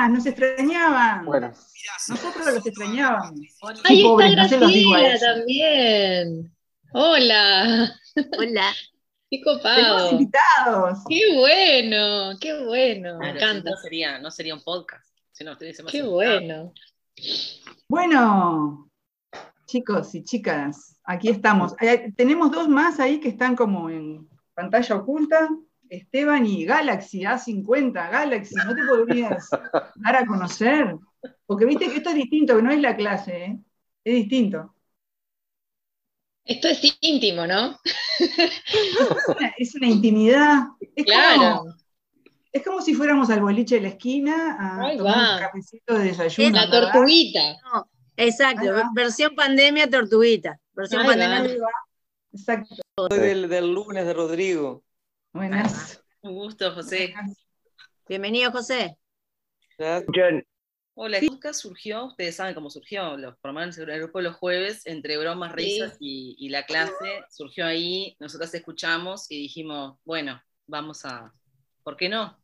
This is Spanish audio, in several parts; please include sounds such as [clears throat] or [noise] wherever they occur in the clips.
buenas, nos extrañaban. Bueno, Nosotros los extrañábamos. Ahí pobres, está no Graciela también. Hola, Hola. [laughs] qué copado. invitados. Qué bueno, qué bueno, me si encanta. No sería, no sería un podcast. Si no, Qué invitado. bueno. Bueno, chicos y chicas, aquí estamos. Eh, tenemos dos más ahí que están como en pantalla oculta. Esteban y Galaxy, A50, Galaxy, ¿no te podrías [laughs] dar a conocer? Porque viste que esto es distinto, que no es la clase, ¿eh? es distinto. Esto es íntimo, ¿no? Es una, es una intimidad. Es Claro. como, es como si fuéramos al boliche de la esquina a Ahí tomar va. un cafecito de desayuno. La ¿verdad? tortuguita. Exacto, versión pandemia tortuguita. Versión pandemia. va. Exacto. Soy del, del lunes de Rodrigo. Buenas. Un gusto, José. Bienvenido, José. Ya- Hola, el podcast surgió, ustedes saben cómo surgió, los formamos el grupo los jueves, entre bromas, Sí. risas y, y la clase, surgió ahí, nosotros escuchamos y dijimos, bueno, vamos a, ¿por qué no?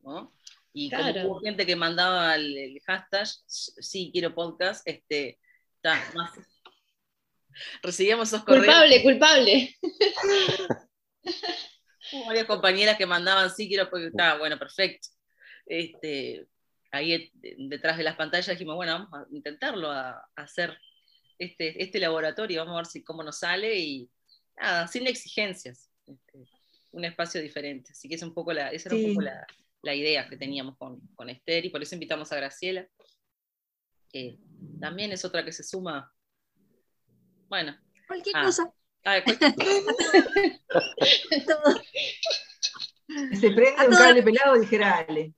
¿No? Y Claro. como hubo gente que mandaba el, el hashtag, sí, quiero podcast, este, está más... Recibíamos esos correos. Culpable, culpable. [laughs] Hubo varias compañeras que mandaban, sí, quiero porque está, bueno, perfecto. Este, ahí eh, detrás de las pantallas dijimos, bueno, vamos a intentarlo, a, a hacer este, este laboratorio, vamos a ver si, cómo nos sale y nada, sin exigencias. este, un espacio diferente. Así que es un poco la, esa era un Sí. poco la, la idea que teníamos con, con Esther y por eso invitamos a Graciela. que también es otra que se suma. Bueno, Cualquier Ah. cosa. A ver, [laughs] se prende A un cable pelado, dijera Ale.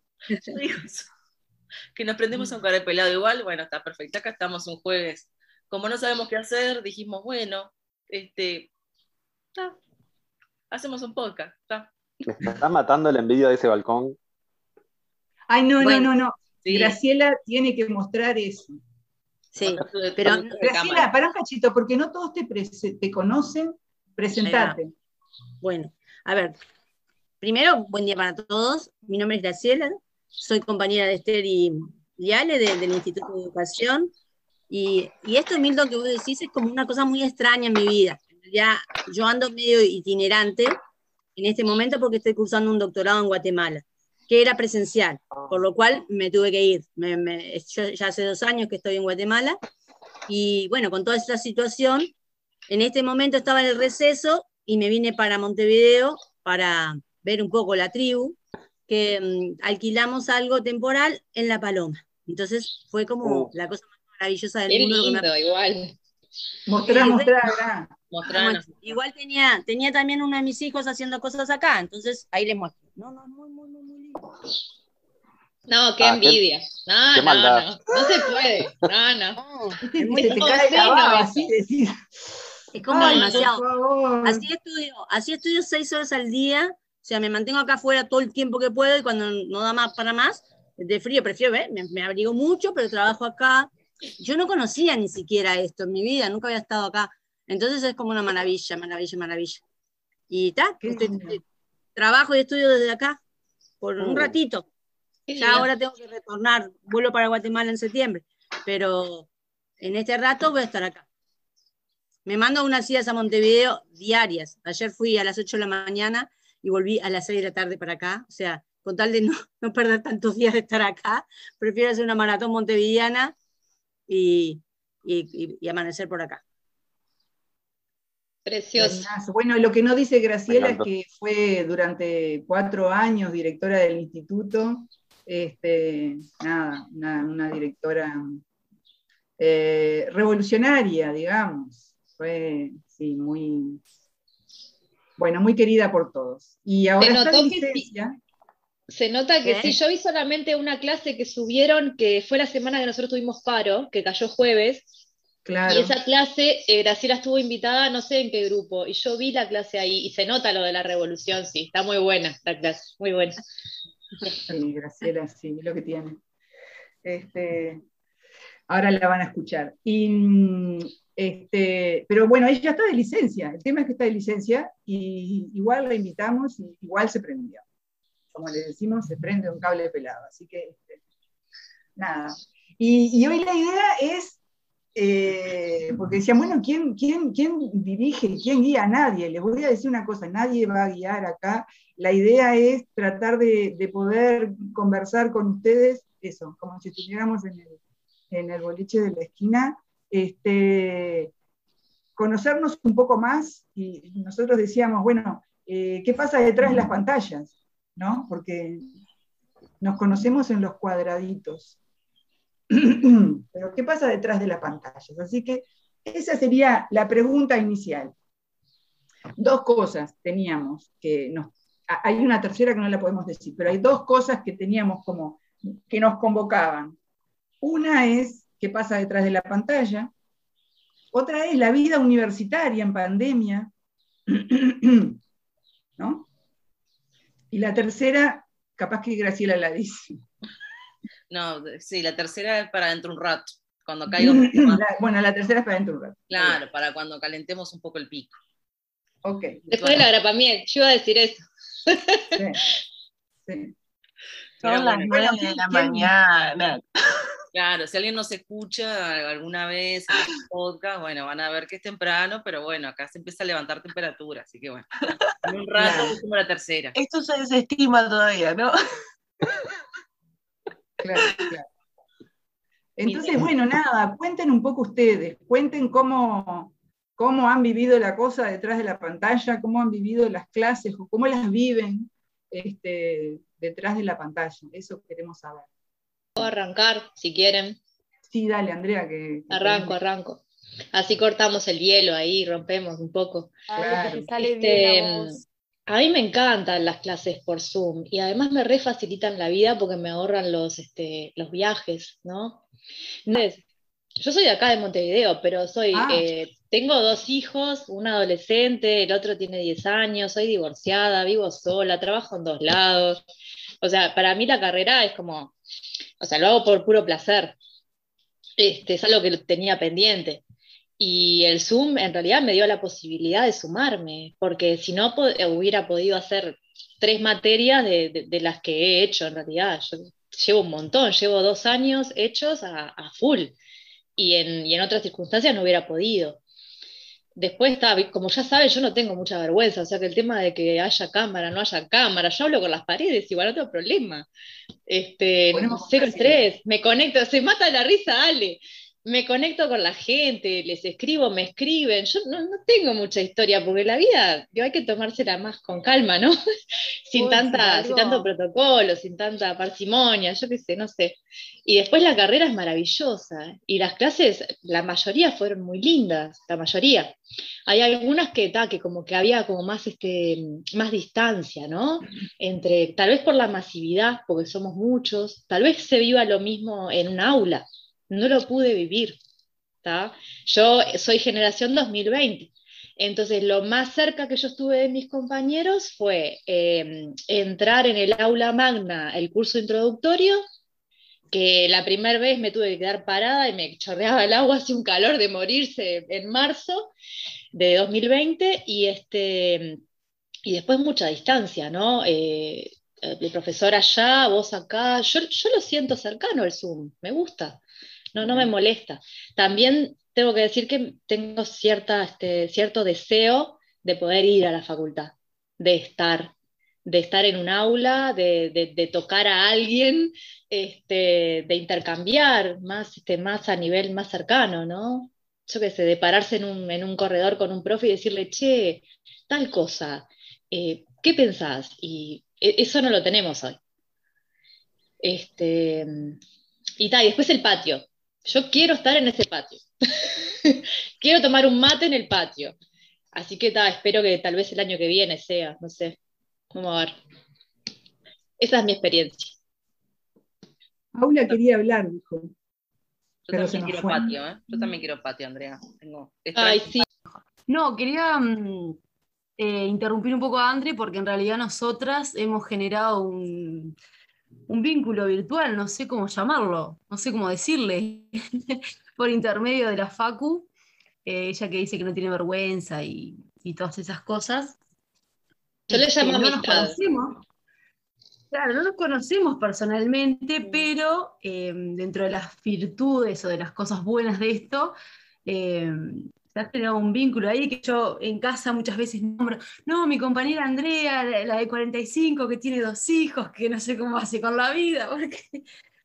Que nos prendemos a un cara pelado igual, bueno, está perfecto. Acá estamos un jueves. Como no sabemos qué hacer, dijimos, bueno, este, ta, hacemos un podcast. ta. me está matando la envidia de ese balcón. Ay, no, Bueno. no, no, no. Sí, Graciela tiene que mostrar eso. Sí. pero- Graciela, para un cachito, porque no todos te, conocen, presentate. Bueno, a ver. Primero, buen día para todos. Mi nombre es Graciela. Soy compañera de Esther y, y Ale de- del Instituto de Educación. Y, y esto, Milton, que vos decís es como una cosa muy extraña en mi vida. Ya yo ando medio itinerante en este momento porque estoy cursando un doctorado en Guatemala, que era presencial, por lo cual me tuve que ir. Me- me- yo ya hace dos años que estoy en Guatemala y bueno, con toda esta situación, en este momento estaba en el receso y me vine para Montevideo para ver un poco la tribu, que mm, alquilamos algo temporal en La Paloma. Entonces fue como Uh. la cosa más maravillosa del Qué mundo. que me lindo, igual. Mostrá, mostrá, acá. Mostranos. Igual tenía, tenía también uno de mis hijos haciendo cosas acá, entonces ahí les muestro. No, no, muy, muy, muy, muy lindo. No, qué Ah, qué- envidia. No, qué no, maldad. no. No se puede. No, no. [laughs] Es muy- se te como cae la seno baba, eso. así es como Ay, demasiado. Así estudio, así estudio seis horas al día, o sea, me mantengo acá afuera todo el tiempo que puedo y cuando no da más para más, de frío prefiero, ¿ves? Me, me abrigo mucho, pero trabajo acá. Yo no conocía ni siquiera esto en mi vida, nunca había estado acá. Entonces es como una maravilla, maravilla, maravilla. Y está, Qué estoy- trabajo y estudio desde acá por un Uh. ratito. Ya ahora tengo que retornar, vuelo para Guatemala en septiembre, pero en este rato voy a estar acá. Me mando unas idas a Montevideo diarias. Ayer fui a las 8 de la mañana y volví a las 6 de la tarde para acá. O sea, con tal de no, [laughs] no perder tantos días de estar acá, prefiero hacer una maratón montevideana y, y- y- y amanecer por acá. Precioso. Bueno, lo que no dice Graciela es que fue durante cuatro años directora del instituto. Este, nada, una, una directora eh, revolucionaria, digamos. Fue, sí, muy, bueno, muy querida por todos. Y ahora está que licencia. Se nota que ¿Qué? sí, yo vi solamente una clase que subieron, que fue la semana que nosotros tuvimos paro, que cayó jueves, Claro. y esa clase, eh, Graciela estuvo invitada, no sé en qué grupo, y yo vi la clase ahí, y se nota lo de la revolución, sí, está muy buena la clase, muy buena. Sí, Graciela, sí, lo que tiene. Este, ahora la van a escuchar. Y, mm, este, pero bueno, ella está de licencia. El tema es que está de licencia y igual la invitamos y igual se prendió. Como le decimos, se prende un cable pelado. Así que este, nada. Y, y hoy la idea es, eh, porque decían, bueno, ¿quién, quién, ¿quién dirige, quién guía nadie? Les voy a decir una cosa, nadie va a guiar acá. La idea es tratar de, de poder conversar con ustedes, eso, como si estuviéramos en el, en el boliche de la esquina, este, conocernos un poco más y nosotros decíamos, bueno, eh, ¿qué pasa detrás de las pantallas? ¿No? Porque nos conocemos en los cuadraditos. [clears throat] Pero ¿qué pasa detrás de las pantallas? Así que esa sería la pregunta inicial. Dos cosas teníamos que nos... Hay una tercera que no la podemos decir, pero hay dos cosas que teníamos como que nos convocaban. Una es qué pasa detrás de la pantalla, otra es la vida universitaria en pandemia, [clears throat] ¿no? Y la tercera, capaz que Graciela la dice. No, sí, la tercera es para dentro de un rato, cuando [clears throat] caiga un poco más. La- bueno, la tercera es para dentro de un rato. Claro, para cuando calentemos un poco el pico. Ok. Después de la grapamiel, yo iba a decir eso. sí, [laughs] Son las nueve bueno, de la ¿quién- mañana. Claro, si alguien nos escucha alguna vez en el podcast, bueno, van a ver que es temprano, pero bueno, acá se empieza a levantar temperatura, así que bueno, [laughs] en un rato Claro. la tercera. Esto se desestima todavía, ¿no? [laughs] Claro, claro. Entonces, bueno, nada, cuenten un poco ustedes, cuenten cómo, cómo han vivido la cosa detrás de la pantalla, cómo han vivido las clases o cómo las viven este, detrás de la pantalla. Eso queremos saber. Puedo arrancar, si quieren. Sí, dale, Andrea, que... que Arranco, arranco. Así cortamos el hielo ahí, rompemos un poco. Claro. Este, a mí me encantan las clases por Zoom y además me re facilitan la vida porque me ahorran los, este, los viajes, ¿no? Entonces, yo soy de acá de Montevideo, pero soy, Ah. eh, tengo dos hijos, un adolescente, el otro tiene 10 años, soy divorciada, vivo sola, trabajo en dos lados. O sea, para mí la carrera es como, o sea, lo hago por puro placer. Este, es algo que tenía pendiente. Y el Zoom en realidad me dio la posibilidad de sumarme, porque si no po- hubiera podido hacer tres materias de, de- de las que he hecho en realidad. Yo llevo un montón, llevo dos años hechos a, a full, y en, y en otras circunstancias no hubiera podido. Después, está, como ya sabes, yo no tengo mucha vergüenza, o sea que el tema de que haya cámara, no haya cámara, yo hablo con las paredes, igual no tengo problema. Este, cero estrés, me conecto, se mata la risa, Ale me conecto con la gente, les escribo, me escriben. Yo no, no tengo mucha historia, porque la vida digo, hay que tomársela más con calma, ¿no? [laughs] sin, ¿Puedo tanta, decir sin tanto protocolo, sin tanta parsimonia, yo qué sé, no sé. Y después la carrera es maravillosa. Y las clases, la mayoría fueron muy lindas, la mayoría. Hay algunas que, ta, que como que había como más, este, más distancia, ¿no? Entre, tal vez por la masividad, porque somos muchos, tal vez se viva lo mismo en un aula no lo pude vivir. ¿tá? Yo soy generación 2020, entonces lo más cerca que yo estuve de mis compañeros fue eh, entrar en el aula magna, el curso introductorio, que la primera vez me tuve que quedar parada y me chorreaba el agua, [laughs] hacía un calor de morirse en marzo de 2020, y, este, y después mucha distancia, ¿no? Eh, el profesor allá, vos acá, yo, yo lo siento cercano el Zoom, me gusta no, no me molesta. También tengo que decir que tengo cierta, este, cierto deseo de poder ir a la facultad, de estar, de estar en un aula, de, de, tocar a alguien, este, de intercambiar más, este, más a nivel más cercano, ¿no? Yo qué sé, de pararse en un, en un corredor con un profe y decirle, che, tal cosa, eh, ¿qué pensás? Y eso no lo tenemos hoy. Este, y tal, y después el patio. Yo quiero estar en ese patio. [laughs] quiero tomar un mate en el patio. Así que ta, espero que tal vez el año que viene sea, no sé. Vamos a ver. Esa es mi experiencia. Paula quería hablar, dijo. Yo Pero se también quiero fue. patio, ¿eh? Yo también quiero patio, Andrea. Tengo Ay, extraño sí. No, quería mm, eh, interrumpir un poco a Andre porque en realidad nosotras hemos generado un, un vínculo virtual, no sé cómo llamarlo, no sé cómo decirle, [laughs] por intermedio de la Facu, eh, ella que dice que no tiene vergüenza y, y todas esas cosas. Yo le Este, llamo no nos conocemos. Claro, no nos conocemos personalmente, pero eh, dentro de las virtudes o de las cosas buenas de esto, eh, se ha un vínculo ahí que yo en casa muchas veces nombro, no, mi compañera Andrea, la, de 45, que tiene dos hijos, que no sé cómo hace con la vida, [laughs] porque,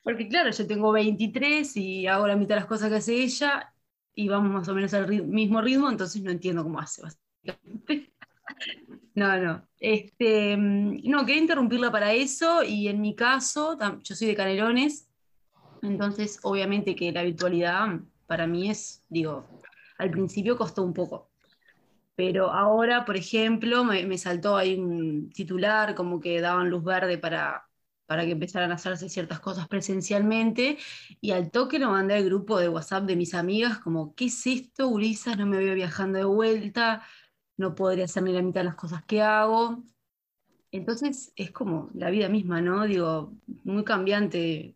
porque claro, yo tengo 23 y hago la mitad de las cosas que hace ella y vamos más o menos al mismo ritmo, entonces no entiendo cómo hace, básicamente. [laughs] No, no. Este, no, quería interrumpirla para eso y en mi caso, yo soy de Canelones, entonces obviamente que la virtualidad para mí es, digo, al principio costó un poco, pero ahora, por ejemplo, me, me saltó ahí un titular como que daban luz verde para, para que empezaran a hacerse ciertas cosas presencialmente y al toque lo mandé al grupo de WhatsApp de mis amigas como, ¿qué es esto, Ulises? No me veo viajando de vuelta no podría hacer ni la mitad de las cosas que hago. Entonces es como la vida misma, ¿no? Digo, muy cambiante.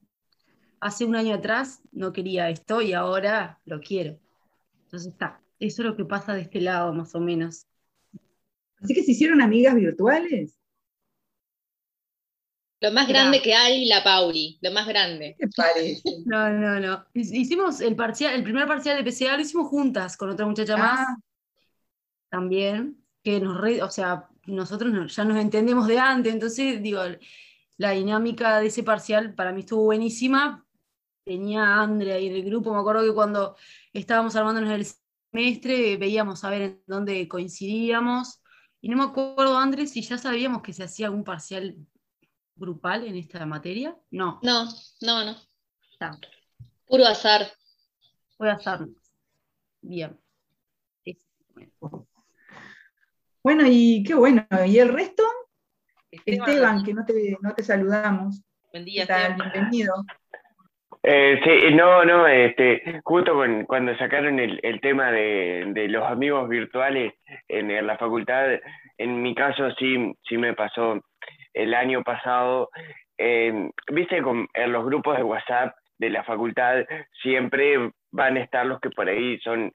Hace un año atrás no quería esto y ahora lo quiero. Entonces está, eso es lo que pasa de este lado más o menos. Así que se hicieron amigas virtuales. Lo más grande que hay, la Pauli, lo más grande. ¿Qué parece? No, no, no. Hicimos el parcial, el primer parcial de PCA lo hicimos juntas con otra muchacha más. Ah, también, que nos re- o sea, nosotros no- ya nos entendemos de antes, entonces digo, la dinámica de ese parcial para mí estuvo buenísima. Tenía a Andre ahí en el grupo, me acuerdo que cuando estábamos armándonos el semestre veíamos a ver en dónde coincidíamos. Y no me acuerdo, Andrés, si ya sabíamos que se hacía algún parcial grupal en esta materia. No, No, no, no. está, Puro azar. voy a hacerlo. Bien. Bueno, y qué bueno. ¿Y el resto? Esteban, Esteban, que no te, no te saludamos. buen ¿Qué día? Esteban. Bienvenido. Eh, sí, no, no, este, justo con- cuando sacaron el, el tema de, de los amigos virtuales en, la facultad, en mi caso sí, sí me pasó el año pasado, eh, viste, con, en los grupos de WhatsApp de la facultad siempre van a estar los que por ahí son,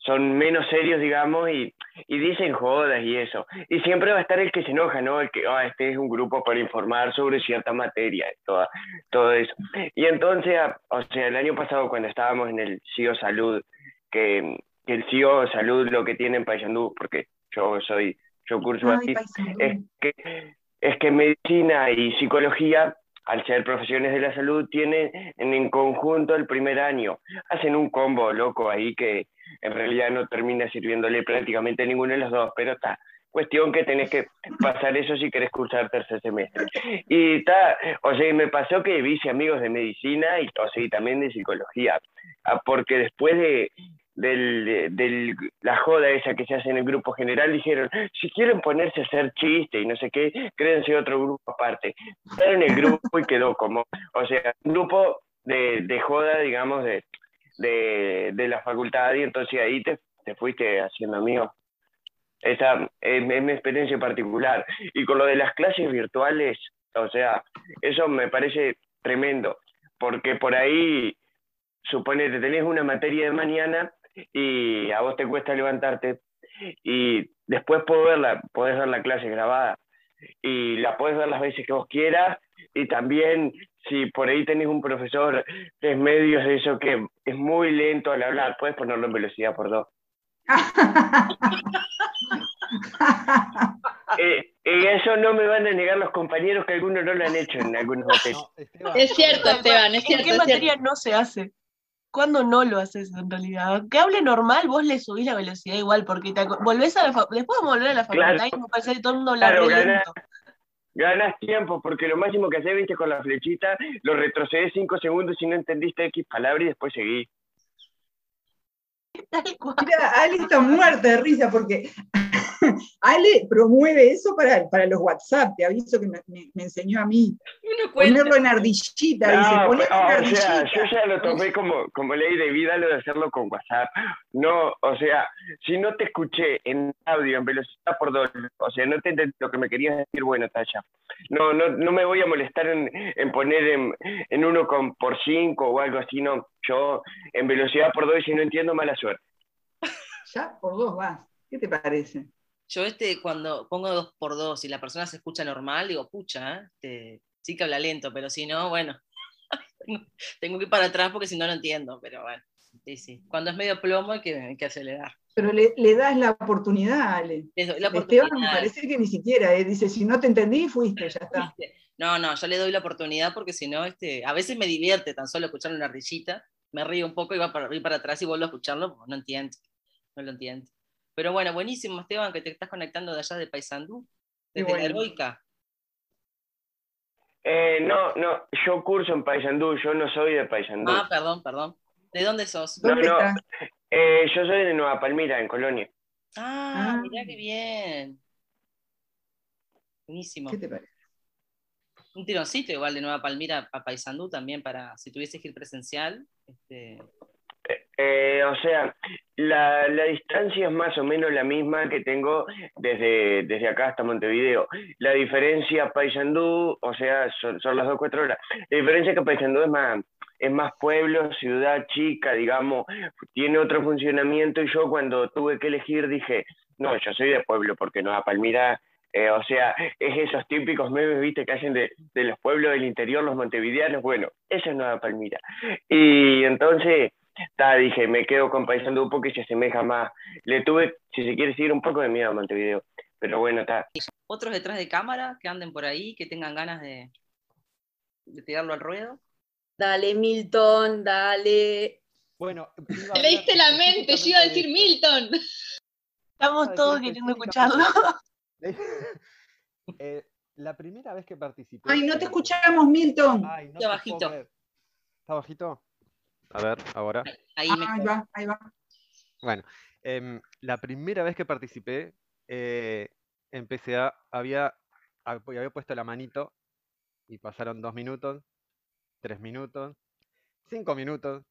son menos serios, digamos, y, y dicen jodas y eso. Y siempre va a estar el que se enoja, ¿no? El que, ah, este es un grupo para informar sobre cierta materia, toda, todo eso. Y entonces, o sea, el año pasado cuando estábamos en el CIO Salud, que, que el CIO Salud lo que tiene en Paysandú, porque yo soy, yo curso Ay, así, Paysandú. es que, es que medicina y psicología, al ser profesiones de la salud, tienen en, en conjunto el primer año. Hacen un combo loco ahí que en realidad no termina sirviéndole prácticamente ninguno de los dos, pero está. Cuestión que tenés que pasar eso si querés cursar tercer semestre. Y está, o sea, me pasó que vi amigos de medicina y, también de psicología, Ah, porque después de, del, de- del- la joda esa que se hace en el grupo general, dijeron, si quieren ponerse a hacer chiste y no sé qué, créense otro grupo aparte. Pero en el grupo y quedó como, o sea, un grupo de, de joda, digamos, de, de, de la facultad, y entonces ahí te, te fuiste haciendo amigo. Esa es, es mi experiencia particular. Y con lo de las clases virtuales, o sea, eso me parece tremendo, porque por ahí, suponete, tenés una materia de mañana y a vos te cuesta levantarte y después podés ver la, podés ver la clase grabada y la podés ver las veces que vos quieras y también si por ahí tenés un profesor que es medio de eso que es muy lento al hablar, puedes ponerlo en velocidad por dos. [laughs] Eh, y eso no me van a negar los compañeros que algunos no lo han hecho en algunos materias. No, Es cierto, Esteban, es ¿En cierto. qué es materia cierto. no se hace? ¿Cuándo no lo haces en realidad? Aunque hable normal, vos le subís la velocidad igual, porque te volvés a la después vamos a volver a la facultad Claro. y me parece que todo el mundo habla Claro, re lento. Ganas tiempo, porque lo máximo que haces, viste, con la flechita, lo retrocedes cinco segundos si no entendiste X palabra y después seguís. [laughs] Mira, Ale está muerta de risa porque [laughs] Ale promueve eso para, para los WhatsApp, te aviso que me, me- me enseñó a mí. Uno. Ponerlo en ardillita, dice, No, ponelo en o sea, yo ya lo tomé como, como ley de vida lo de hacerlo con WhatsApp. No, o sea, si no te escuché en audio, en velocidad por dos, o sea, no te entendí lo que me querías decir, bueno, Taya. No, no, no me voy a molestar en, en poner en, en uno con, por cinco o algo así, no. Yo en velocidad por dos y si no entiendo, mala suerte. Ya por dos vas. ¿Qué te parece? Yo este, cuando pongo dos por dos y la persona se escucha normal, digo, pucha. Este, sí que habla lento, pero si no, bueno, [laughs] tengo que ir para atrás porque si no, no entiendo, pero bueno, sí, sí. Cuando es medio plomo hay que, hay que acelerar. Pero le, le das la oportunidad, Ale. La Esteban oportunidad. me parece que ni siquiera, eh, dice, si no te entendí, fuiste, ya está. [laughs] No, no, yo le doy la oportunidad porque si no, este, a veces me divierte tan solo escuchar una rillita, me río un poco y va para, voy para atrás y vuelvo a escucharlo, no entiendo, no lo entiendo. Pero bueno, buenísimo, Esteban, que te estás conectando de allá de Paysandú, desde la bueno. heroica. Eh, no, no, yo curso en Paysandú, yo no soy de Paysandú. Ah, perdón, perdón. ¿De dónde sos? No, ¿Dónde no, eh, yo soy de Nueva Palmira, en Colonia. Ah, Ah. mirá qué bien. Buenísimo. ¿Qué te parece? Un tironcito igual de Nueva Palmira a Paysandú también para si tuvieses que ir presencial. Este, Eh, o sea, la, la distancia es más o menos la misma que tengo desde, desde acá hasta Montevideo. La diferencia Paysandú, o sea, son, son las dos cuatro horas. La diferencia es que Paysandú es más, es más pueblo, ciudad chica, digamos, tiene otro funcionamiento y yo cuando tuve que elegir dije, no, yo soy de pueblo porque Nueva Palmira, eh, o sea, es esos típicos memes, viste, que hacen de, de los pueblos del interior, los montevideanos, bueno, esa es Nueva Palmira. Y entonces, ta, dije, me quedo con Paysandú porque se asemeja más. Le tuve, si se quiere decir, un poco de miedo a Montevideo, pero bueno, está. Otros detrás de cámara que anden por ahí, que tengan ganas de, de tirarlo al ruedo. Dale, Milton, dale. Bueno, Te leíste la mente, yo iba a decir Milton. Estamos todos queriendo escucharlo. [laughs] Eh, la primera vez que participé. Ay, no te escuchamos, Milton. Ay, no Está bajito. ¿Está bajito? A ver, ahora. Ahí Ah, ahí va, ahí va. Bueno, em, la primera vez que participé, eh, empecé a, había, hab- había puesto la manito y pasaron dos minutos, tres minutos, cinco minutos.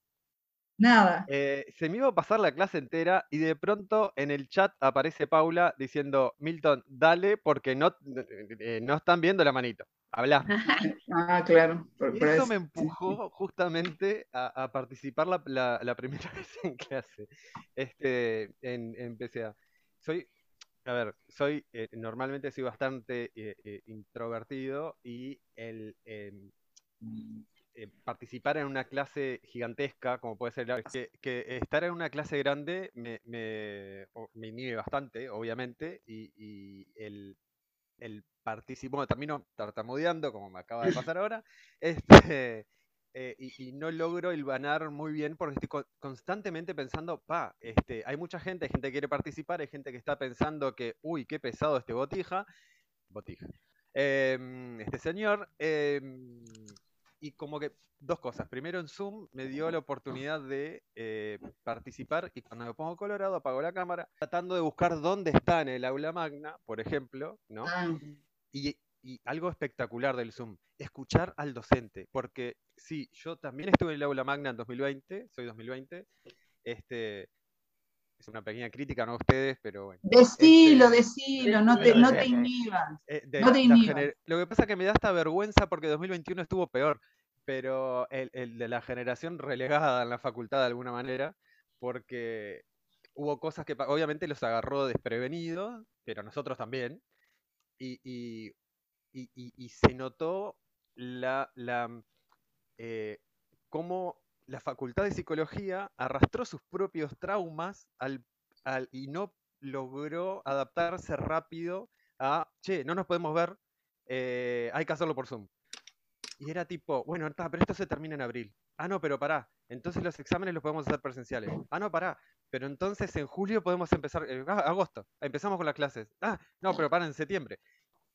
Nada. Eh, se me iba a pasar la clase entera y de pronto en el chat aparece Paula diciendo, Milton, dale porque no, eh, no están viendo la manito. Habla. [laughs] Ah, claro. por- eso eso. me empujó justamente a, a participar la, la- la primera [laughs] vez en clase, este, en, en PCA. Soy, a ver, soy, eh, normalmente soy bastante eh, eh, introvertido y el em, participar en una clase gigantesca, como puede ser la que, que estar en una clase grande me, me, me inhibe bastante, obviamente, y, y el, el participar, bueno, termino tartamudeando, como me acaba de pasar ahora, [laughs] este, eh, y, y no logro hilvanar muy bien porque estoy co- constantemente pensando, pa, este, hay mucha gente, hay gente que quiere participar, hay gente que está pensando que, uy, qué pesado este botija, botija, em, este señor, em, y como que dos cosas. Primero en Zoom me dio la oportunidad de eh, participar y cuando me pongo colorado apago la cámara, tratando de buscar dónde está en el aula magna, por ejemplo, ¿no? Ah, Y, y algo espectacular del Zoom, escuchar al docente, porque sí, yo también estuve en el aula magna en 2020, soy 2020, este, es una pequeña crítica, no a ustedes, pero bueno. Decilo, Este, decilo, no te, no te inhibas. eh, de No te inhibas. Lo que pasa es que me da esta vergüenza porque 2021 estuvo peor, pero el, el de la generación relegada en la facultad de alguna manera, porque hubo cosas que obviamente los agarró desprevenidos, pero nosotros también, y, y- y- y- y se notó la, la, eh, cómo la facultad de psicología arrastró sus propios traumas al, al- y no logró adaptarse rápido a, che, no nos podemos ver, eh, hay que hacerlo por Zoom. Y era tipo, bueno, está, pero esto se termina en abril. Ah, no, pero pará. Entonces los exámenes los podemos hacer presenciales. Ah, no, pará. Pero entonces en julio podemos empezar, eh, ah, agosto, empezamos con las clases. Ah, no, pero para en septiembre.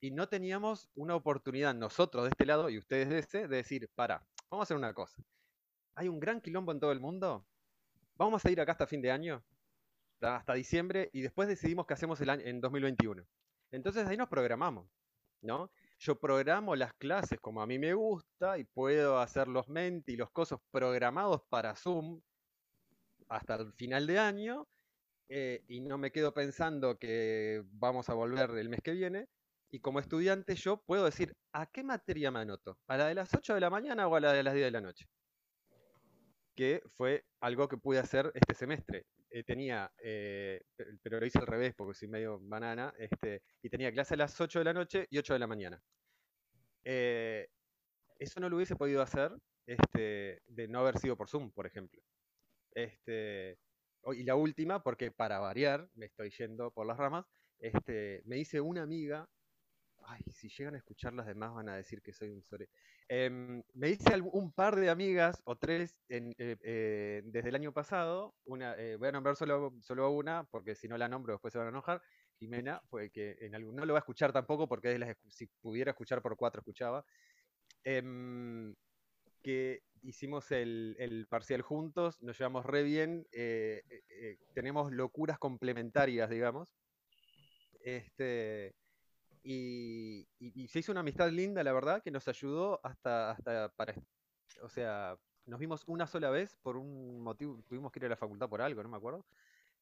Y no teníamos una oportunidad nosotros de este lado y ustedes de ese de decir, para, vamos a hacer una cosa. Hay un gran quilombo en todo el mundo. Vamos a ir acá hasta fin de año, hasta diciembre, y después decidimos qué hacemos el año, en 2021. Entonces ahí nos programamos, ¿no? Yo programo las clases como a mí me gusta y puedo hacer los menti y los cosos programados para Zoom hasta el final de año eh, y no me quedo pensando que vamos a volver el mes que viene. Y como estudiante yo puedo decir, ¿a qué materia me anoto? ¿A la de las 8 de la mañana o a la de las 10 de la noche? Que fue algo que pude hacer este semestre. eh, tenía, eh, pe- pero lo hice al revés porque soy medio banana, este, y tenía clase a las 8 de la noche y 8 de la mañana. Eh, eso no lo hubiese podido hacer este, de no haber sido por Zoom, por ejemplo. Este, y la última, porque para variar, me estoy yendo por las ramas, este, me hice una amiga, ay, si llegan a escuchar las demás van a decir que soy un sobre. Em, me hice un par de amigas o tres eh, eh, desde el año pasado. Una, eh, voy a nombrar solo, solo una, porque si no la nombro después se van a enojar. Jimena, fue que en algún, no lo va a escuchar tampoco, porque si pudiera escuchar por cuatro, escuchaba. Em, que hicimos el, el parcial juntos, nos llevamos re bien, tenemos locuras complementarias, digamos. Este, y, y- se hizo una amistad linda, la verdad, que nos ayudó hasta, hasta para, o sea, nos vimos una sola vez por un motivo, tuvimos que ir a la facultad por algo, no me acuerdo.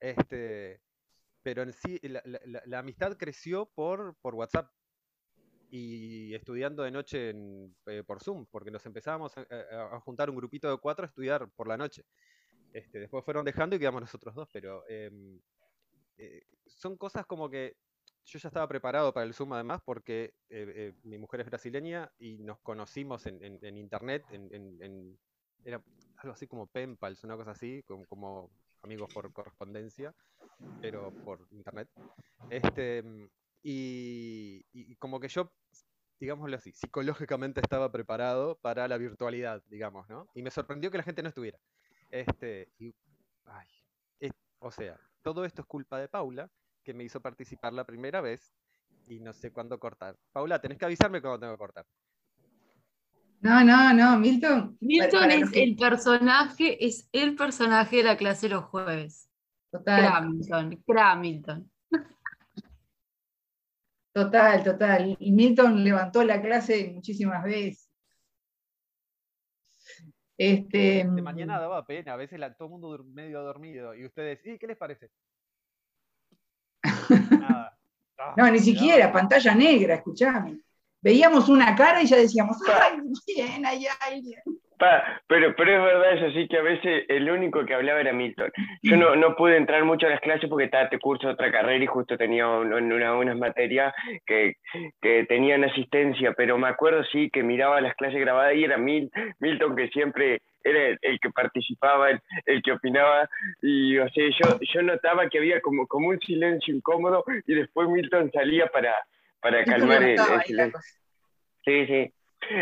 Este, pero en sí, la, la- amistad creció por, por WhatsApp y estudiando de noche en, eh, por Zoom, porque nos empezábamos a juntar un grupito de cuatro a estudiar por la noche. Este, después fueron dejando y quedamos nosotros dos, pero em, eh, son cosas como que yo ya estaba preparado para el Zoom además porque eh, eh, mi mujer es brasileña y nos conocimos en, en- en internet, en, en- era algo así como Penpals, una cosa así, como, como amigos por correspondencia, pero por internet. Este, mm, y, y como que yo, digámoslo así, psicológicamente estaba preparado para la virtualidad, digamos, ¿no? Y me sorprendió que la gente no estuviera. Este, y, ay, es- o sea, todo esto es culpa de Paula, que me hizo participar la primera vez y no sé cuándo cortar. Paula, tenés que avisarme cuando tengo que cortar. No, no, no, Milton. Milton para- para es que- el personaje, es el personaje de la clase los jueves. Total. Cra Milton, cra Milton. Total, total. Y Milton levantó la clase muchísimas veces. Este, De mañana daba pena, a veces la- todo el mundo dur- medio dormido y ustedes, ¿y qué les parece? Nada. Ah, no, ni siquiera, pantalla negra, escuchame. Veíamos una cara y ya decíamos, ¡ay, bien, hay alguien! Pero, pero es verdad eso sí que a veces el único que hablaba era Milton. Yo no, no pude entrar mucho a las clases porque estaba te curso otra carrera y justo tenía un- un- una- unas materias que, que tenían asistencia, pero me acuerdo sí que miraba las clases grabadas y era Mil, Milton que siempre era el, el que participaba, el, el que opinaba y o sea, yo, yo notaba que había como, como un silencio incómodo y después Milton salía para, para calmar el, silencio. Sí, sí.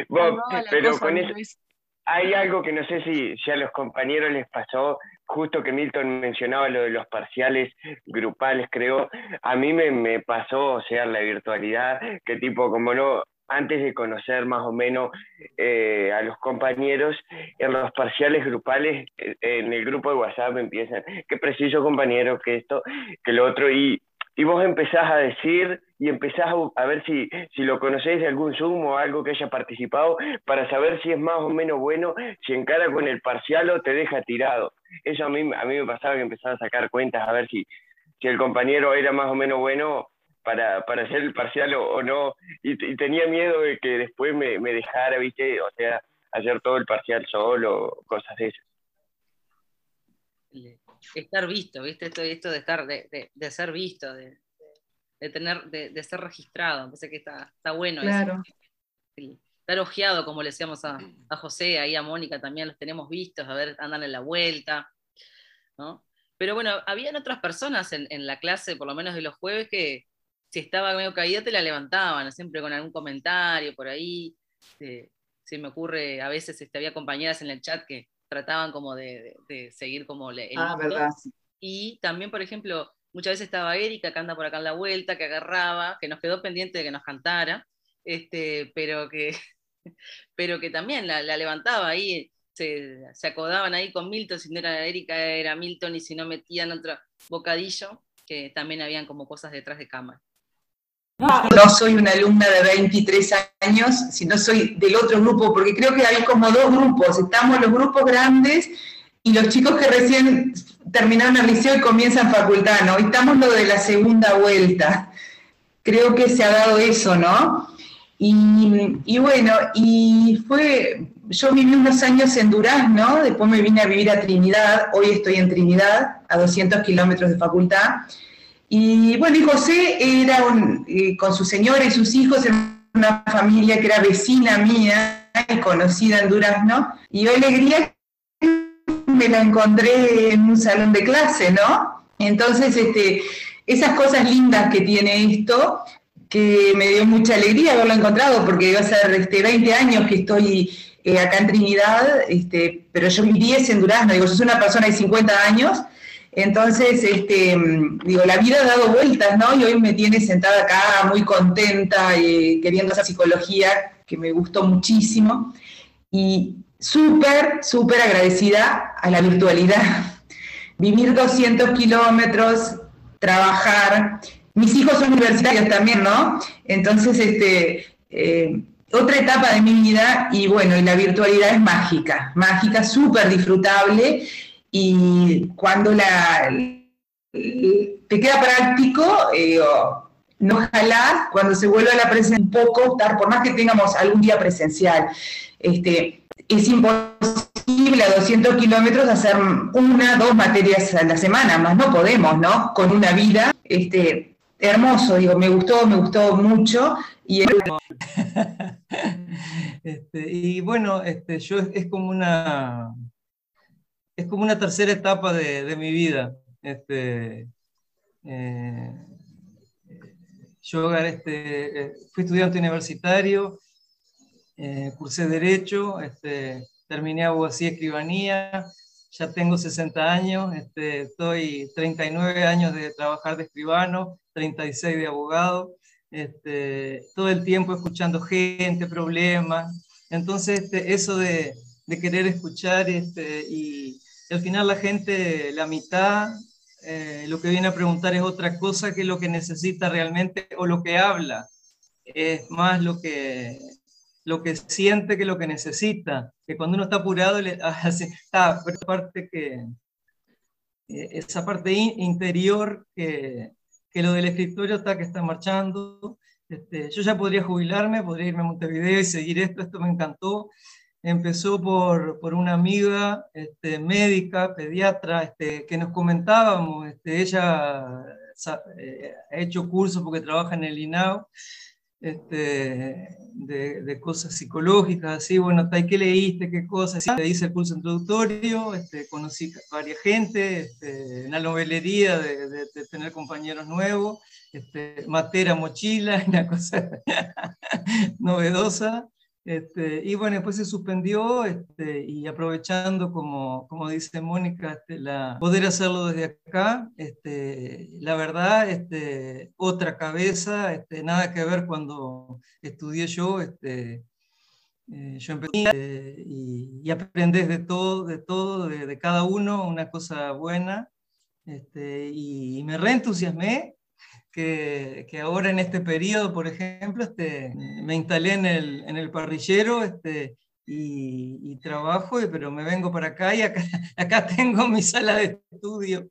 La pero cosa, con ¿no eso, hay algo que no sé si, si a los compañeros les pasó, justo que Milton mencionaba lo de los parciales grupales, creo, a mí me, me pasó, o sea, la virtualidad, que tipo, como no, antes de conocer más o menos eh, a los compañeros, en los parciales grupales, eh, en el grupo de WhatsApp empiezan, que preciso compañero, que esto, que lo otro, y, y vos empezás a decir y empezás a, a ver si, si lo conocéis de algún Zoom o algo que haya participado para saber si es más o menos bueno, si encara con el parcial o te deja tirado. Eso a mí, a mí me pasaba que empezaba a sacar cuentas a ver si, si el compañero era más o menos bueno para, para hacer el parcial o, o no. Y, y tenía miedo de que después me, me dejara, ¿viste? O sea, hacer todo el parcial solo, cosas de esas. estar visto, ¿viste? Esto, esto de estar, de, de- de ser visto, de, de tener, de, de ser registrado. Me parece que está, está bueno Claro. eso. Sí. Estar ojeado, como le decíamos a, a José, ahí a Mónica también los tenemos vistos, a ver, andan en la vuelta, ¿no? Pero bueno, habían otras personas en, en la clase, por lo menos de los jueves, que si estaba medio caída te la levantaban, siempre con algún comentario por ahí. Se me ocurre, a veces este, había compañeras en el chat que trataban como de, de- de seguir como el Ah, verdad. Y también, por ejemplo, muchas veces estaba Erika, que anda por acá en la vuelta, que agarraba, que nos quedó pendiente de que nos cantara, este, pero, que, [laughs] pero que también la, la levantaba ahí, se, se acodaban ahí con Milton, si no era Erika era Milton, y si no metían otro bocadillo, que también habían como cosas detrás de cámara. No soy una alumna de 23 años, sino soy del otro grupo, porque creo que hay como dos grupos. Estamos los grupos grandes y los chicos que recién terminaron el liceo y comienzan facultad, ¿no? Estamos lo de la segunda vuelta. Creo que se ha dado eso, ¿no? Y, y bueno, y fue yo viví unos años en Durazno, después me vine a vivir a Trinidad, hoy estoy en Trinidad, a 200 kilómetros de facultad. Y bueno, y José era un- con su señora y sus hijos, era una familia que era vecina mía y conocida en Durazno. Y yo alegría me la encontré en un salón de clase, ¿no? Entonces, este, esas cosas lindas que tiene esto, que me dio mucha alegría haberlo encontrado, porque va a ser este, 20 años que estoy eh, acá en Trinidad, este, pero yo viví ese en Durazno, digo, yo soy una persona de 50 años, entonces, este, digo, la vida ha dado vueltas, ¿no? Y hoy me tiene sentada acá muy contenta, eh, queriendo hacer psicología, que me gustó muchísimo, y súper, súper agradecida a la virtualidad. Vivir 200 kilómetros, trabajar. Mis hijos son universitarios también, ¿no? Entonces, este, eh, otra etapa de mi vida y bueno, y la virtualidad es mágica, mágica, súper disfrutable y cuando la, te queda práctico, eh, no jalás, cuando se vuelve a la presencia un poco, estar, por más que tengamos algún día presencial, este, es imposible a 200 kilómetros hacer una, dos materias a la semana, más no podemos, ¿no? Con una vida, este, hermoso, digo, me gustó, me gustó mucho y [laughs] Este, y bueno, este, yo es como una es como una tercera etapa de, de mi vida. Este, eh, yo este, eh, fui estudiante universitario, eh, cursé Derecho, este, terminé abogacía y escribanía, ya tengo 60 años, este, estoy 39 años de trabajar de escribano, 36 de abogado, este, todo el tiempo escuchando gente, problemas. Entonces, este, eso de, de querer escuchar este, y, al final la gente, la mitad, eh, lo que viene a preguntar es otra cosa que lo que necesita realmente o lo que habla. Es más lo que, lo que siente que lo que necesita. Que cuando uno está apurado, le, hace, [laughs] ah, esa parte que, eh, esa parte in- interior que, que lo del escritorio está que está marchando. Este, yo ya podría jubilarme, podría irme a Montevideo y seguir esto, esto me encantó. Empezó por, por una amiga este, médica, pediatra, este, que nos comentábamos, este, ella eh, ha hecho cursos porque trabaja en el INAO, este, de, de cosas psicológicas, así, bueno, ¿y ¿qué leíste? ¿Qué cosas? Le hice el curso introductorio, este, conocí varias gente, este, en la novelería de tener compañeros nuevos, este, matera mochila, [laughs] una cosa [laughs] novedosa. Este, y bueno, después se suspendió este, y aprovechando, como, como dice Mónica, este, la, poder hacerlo desde acá, la verdad, otra cabeza, nada que ver cuando estudié yo, eh, yo empecé y, y aprendes de todo, de todo, de, cada uno, una cosa buena, este, y me reentusiasmé que, ahora en este periodo, por ejemplo, este, me instalé en el, en el parrillero este, y, y trabajo, pero me vengo para acá y acá, [laughs] acá tengo mi sala de estudio.